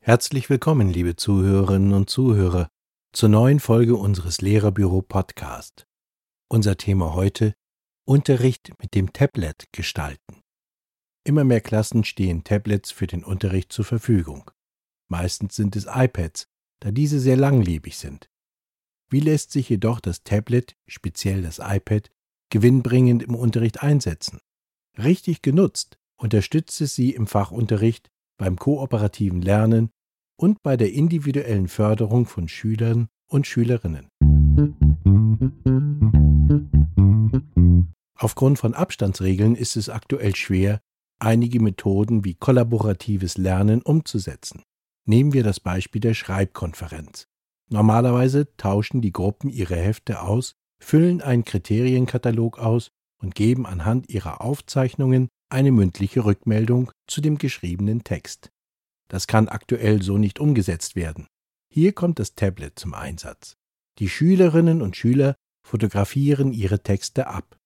Herzlich willkommen, liebe Zuhörerinnen und Zuhörer, zur neuen Folge unseres Lehrerbüro Podcast. Unser Thema heute Unterricht mit dem Tablet gestalten. Immer mehr Klassen stehen Tablets für den Unterricht zur Verfügung. Meistens sind es iPads, da diese sehr langlebig sind. Wie lässt sich jedoch das Tablet, speziell das iPad, gewinnbringend im Unterricht einsetzen? Richtig genutzt unterstützt es Sie im Fachunterricht, beim kooperativen Lernen und bei der individuellen Förderung von Schülern und Schülerinnen. Aufgrund von Abstandsregeln ist es aktuell schwer, einige Methoden wie kollaboratives Lernen umzusetzen. Nehmen wir das Beispiel der Schreibkonferenz. Normalerweise tauschen die Gruppen ihre Hefte aus, füllen einen Kriterienkatalog aus und geben anhand ihrer Aufzeichnungen eine mündliche Rückmeldung zu dem geschriebenen Text. Das kann aktuell so nicht umgesetzt werden. Hier kommt das Tablet zum Einsatz. Die Schülerinnen und Schüler fotografieren ihre Texte ab.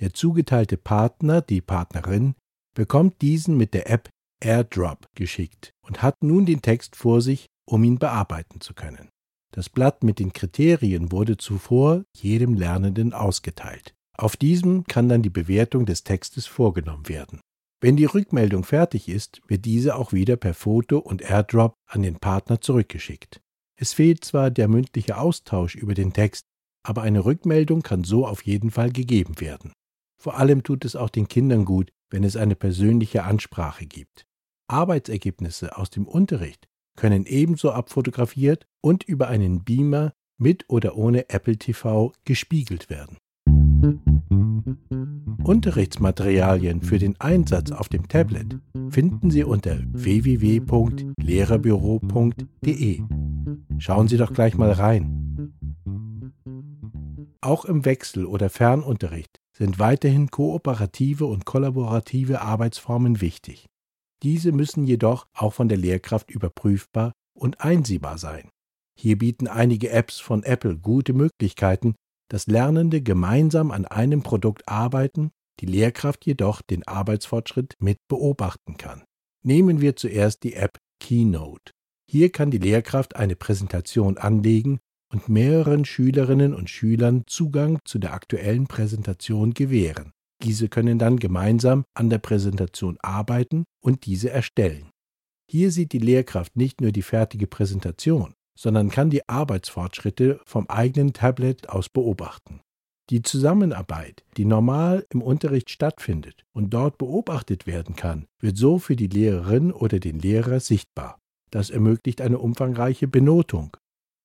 Der zugeteilte Partner, die Partnerin, bekommt diesen mit der App AirDrop geschickt und hat nun den Text vor sich, um ihn bearbeiten zu können. Das Blatt mit den Kriterien wurde zuvor jedem Lernenden ausgeteilt. Auf diesem kann dann die Bewertung des Textes vorgenommen werden. Wenn die Rückmeldung fertig ist, wird diese auch wieder per Foto und AirDrop an den Partner zurückgeschickt. Es fehlt zwar der mündliche Austausch über den Text, aber eine Rückmeldung kann so auf jeden Fall gegeben werden. Vor allem tut es auch den Kindern gut, wenn es eine persönliche Ansprache gibt. Arbeitsergebnisse aus dem Unterricht können ebenso abfotografiert und über einen Beamer mit oder ohne Apple TV gespiegelt werden. Unterrichtsmaterialien für den Einsatz auf dem Tablet finden Sie unter www.lehrerbüro.de. Schauen Sie doch gleich mal rein. Auch im Wechsel- oder Fernunterricht sind weiterhin kooperative und kollaborative Arbeitsformen wichtig. Diese müssen jedoch auch von der Lehrkraft überprüfbar und einsehbar sein. Hier bieten einige Apps von Apple gute Möglichkeiten, dass Lernende gemeinsam an einem Produkt arbeiten, die Lehrkraft jedoch den Arbeitsfortschritt mit beobachten kann. Nehmen wir zuerst die App Keynote. Hier kann die Lehrkraft eine Präsentation anlegen und mehreren Schülerinnen und Schülern Zugang zu der aktuellen Präsentation gewähren. Diese können dann gemeinsam an der Präsentation arbeiten und diese erstellen. Hier sieht die Lehrkraft nicht nur die fertige Präsentation, sondern kann die Arbeitsfortschritte vom eigenen Tablet aus beobachten. Die Zusammenarbeit, die normal im Unterricht stattfindet und dort beobachtet werden kann, wird so für die Lehrerin oder den Lehrer sichtbar. Das ermöglicht eine umfangreiche Benotung.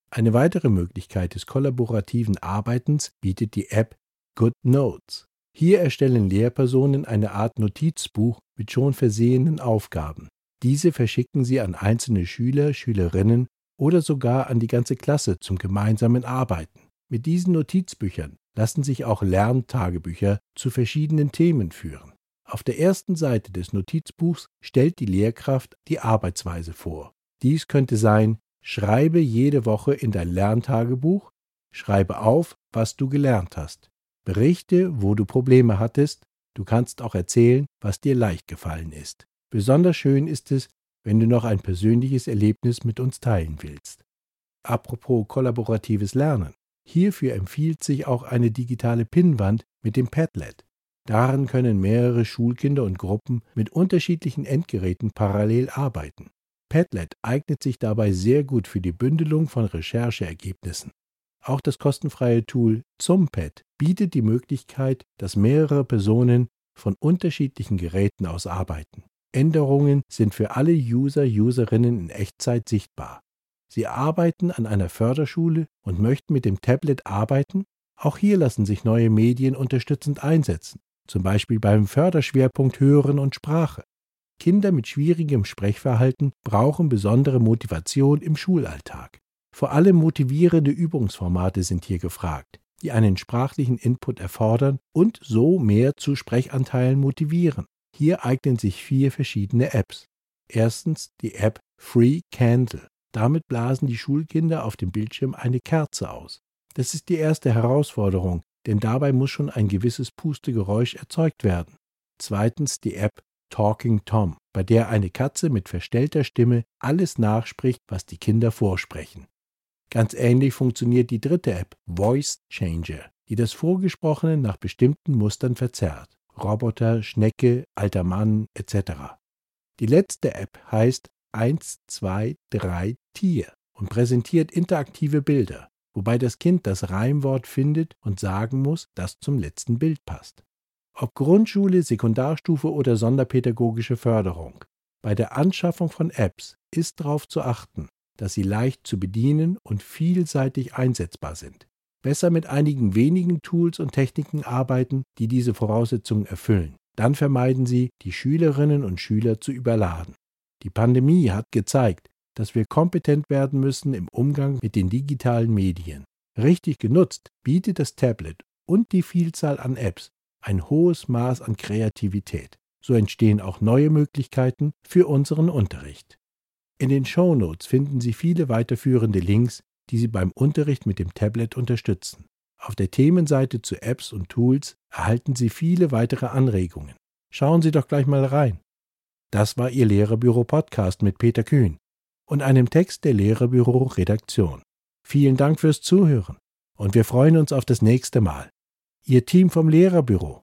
Eine weitere Möglichkeit des kollaborativen Arbeitens bietet die App Good Notes. Hier erstellen Lehrpersonen eine Art Notizbuch mit schon versehenen Aufgaben. Diese verschicken sie an einzelne Schüler, Schülerinnen oder sogar an die ganze Klasse zum gemeinsamen Arbeiten. Mit diesen Notizbüchern lassen sich auch Lerntagebücher zu verschiedenen Themen führen. Auf der ersten Seite des Notizbuchs stellt die Lehrkraft die Arbeitsweise vor. Dies könnte sein, schreibe jede Woche in dein Lerntagebuch, schreibe auf, was du gelernt hast. Berichte, wo du Probleme hattest, du kannst auch erzählen, was dir leicht gefallen ist. Besonders schön ist es, wenn du noch ein persönliches Erlebnis mit uns teilen willst. Apropos kollaboratives Lernen. Hierfür empfiehlt sich auch eine digitale Pinnwand mit dem Padlet. Daran können mehrere Schulkinder und Gruppen mit unterschiedlichen Endgeräten parallel arbeiten. Padlet eignet sich dabei sehr gut für die Bündelung von Rechercheergebnissen. Auch das kostenfreie Tool ZumPad bietet die Möglichkeit, dass mehrere Personen von unterschiedlichen Geräten aus arbeiten. Änderungen sind für alle User, Userinnen in Echtzeit sichtbar. Sie arbeiten an einer Förderschule und möchten mit dem Tablet arbeiten? Auch hier lassen sich neue Medien unterstützend einsetzen, zum Beispiel beim Förderschwerpunkt Hören und Sprache. Kinder mit schwierigem Sprechverhalten brauchen besondere Motivation im Schulalltag. Vor allem motivierende Übungsformate sind hier gefragt, die einen sprachlichen Input erfordern und so mehr zu Sprechanteilen motivieren. Hier eignen sich vier verschiedene Apps. Erstens die App Free Candle. Damit blasen die Schulkinder auf dem Bildschirm eine Kerze aus. Das ist die erste Herausforderung, denn dabei muss schon ein gewisses Pustegeräusch erzeugt werden. Zweitens die App Talking Tom, bei der eine Katze mit verstellter Stimme alles nachspricht, was die Kinder vorsprechen. Ganz ähnlich funktioniert die dritte App Voice Changer, die das Vorgesprochene nach bestimmten Mustern verzerrt. Roboter, Schnecke, alter Mann etc. Die letzte App heißt 123 Tier und präsentiert interaktive Bilder, wobei das Kind das Reimwort findet und sagen muss, das zum letzten Bild passt. Ob Grundschule, Sekundarstufe oder sonderpädagogische Förderung. Bei der Anschaffung von Apps ist darauf zu achten, dass sie leicht zu bedienen und vielseitig einsetzbar sind. Besser mit einigen wenigen Tools und Techniken arbeiten, die diese Voraussetzungen erfüllen. Dann vermeiden Sie, die Schülerinnen und Schüler zu überladen. Die Pandemie hat gezeigt, dass wir kompetent werden müssen im Umgang mit den digitalen Medien. Richtig genutzt bietet das Tablet und die Vielzahl an Apps ein hohes Maß an Kreativität. So entstehen auch neue Möglichkeiten für unseren Unterricht. In den Show Notes finden Sie viele weiterführende Links, die Sie beim Unterricht mit dem Tablet unterstützen. Auf der Themenseite zu Apps und Tools erhalten Sie viele weitere Anregungen. Schauen Sie doch gleich mal rein. Das war Ihr Lehrerbüro Podcast mit Peter Kühn und einem Text der Lehrerbüro Redaktion. Vielen Dank fürs Zuhören und wir freuen uns auf das nächste Mal. Ihr Team vom Lehrerbüro.